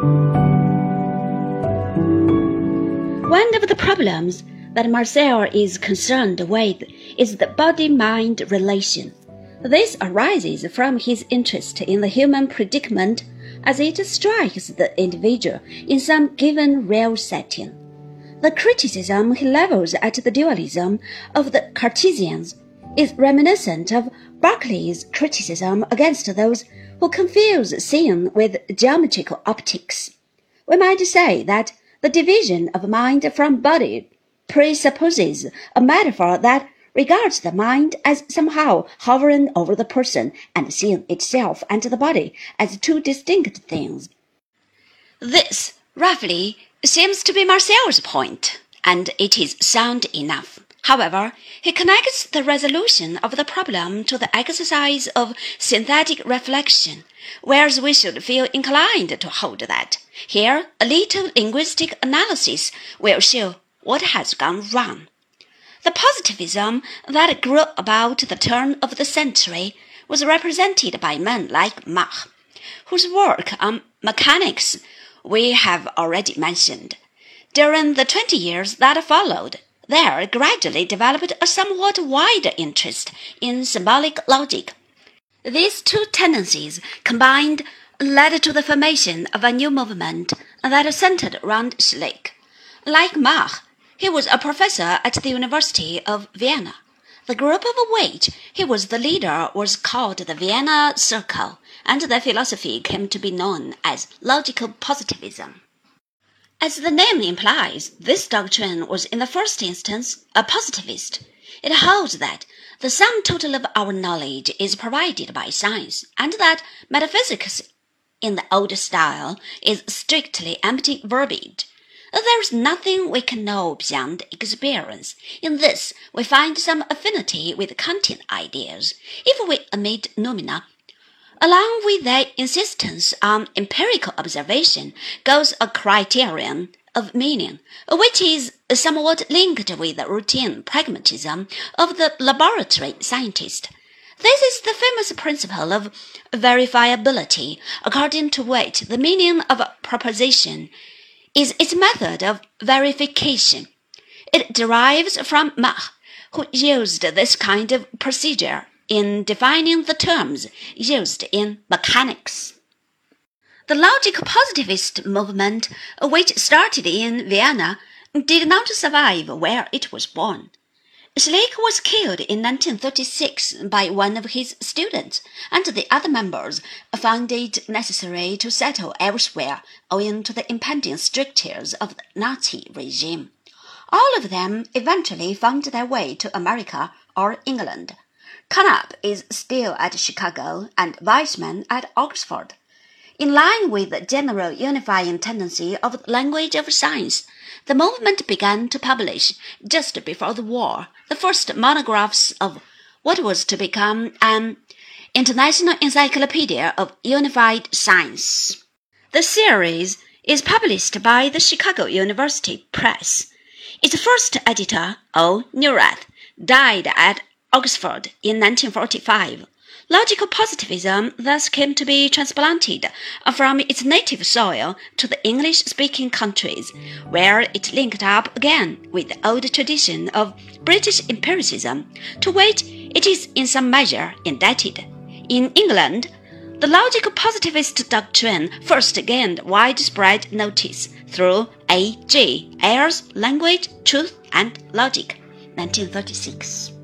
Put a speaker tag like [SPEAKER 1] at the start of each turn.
[SPEAKER 1] One of the problems that Marcel is concerned with is the body mind relation. This arises from his interest in the human predicament as it strikes the individual in some given real setting. The criticism he levels at the dualism of the Cartesians is reminiscent of Berkeley's criticism against those who confuse seeing with geometrical optics. We might say that the division of mind from body presupposes a metaphor that regards the mind as somehow hovering over the person and seeing itself and the body as two distinct things. This, roughly, seems to be Marcel's point, and it is sound enough. However, he connects the resolution of the problem to the exercise of synthetic reflection, whereas we should feel inclined to hold that. Here, a little linguistic analysis will show what has gone wrong. The positivism that grew about the turn of the century was represented by men like Mach, whose work on mechanics we have already mentioned. During the twenty years that followed, there gradually developed a somewhat wider interest in symbolic logic. These two tendencies combined led to the formation of a new movement that centered around Schlick. Like Mach, he was a professor at the University of Vienna. The group of which he was the leader was called the Vienna Circle, and their philosophy came to be known as logical positivism. As the name implies, this doctrine was in the first instance a positivist. It holds that the sum total of our knowledge is provided by science, and that metaphysics in the old style is strictly empty verbiage. There is nothing we can know beyond experience. In this, we find some affinity with Kantian ideas, if we omit noumena. Along with their insistence on empirical observation goes a criterion of meaning, which is somewhat linked with the routine pragmatism of the laboratory scientist. This is the famous principle of verifiability, according to which the meaning of a proposition is its method of verification. It derives from Mach, who used this kind of procedure in defining the terms used in mechanics. The logical positivist movement, which started in Vienna, did not survive where it was born. Schlick was killed in 1936 by one of his students, and the other members found it necessary to settle elsewhere owing to the impending strictures of the Nazi regime. All of them eventually found their way to America or England. Carnap is still at Chicago and Waismann at Oxford. In line with the general unifying tendency of the language of science, the movement began to publish, just before the war, the first monographs of what was to become an International Encyclopedia of Unified Science. The series is published by the Chicago University Press. Its first editor, O. Neurath, died at Oxford in 1945. Logical positivism thus came to be transplanted from its native soil to the English speaking countries, where it linked up again with the old tradition of British empiricism, to which it is in some measure indebted. In England, the logical positivist doctrine first gained widespread notice through A. J. Ayer's Language, Truth, and Logic, 1936.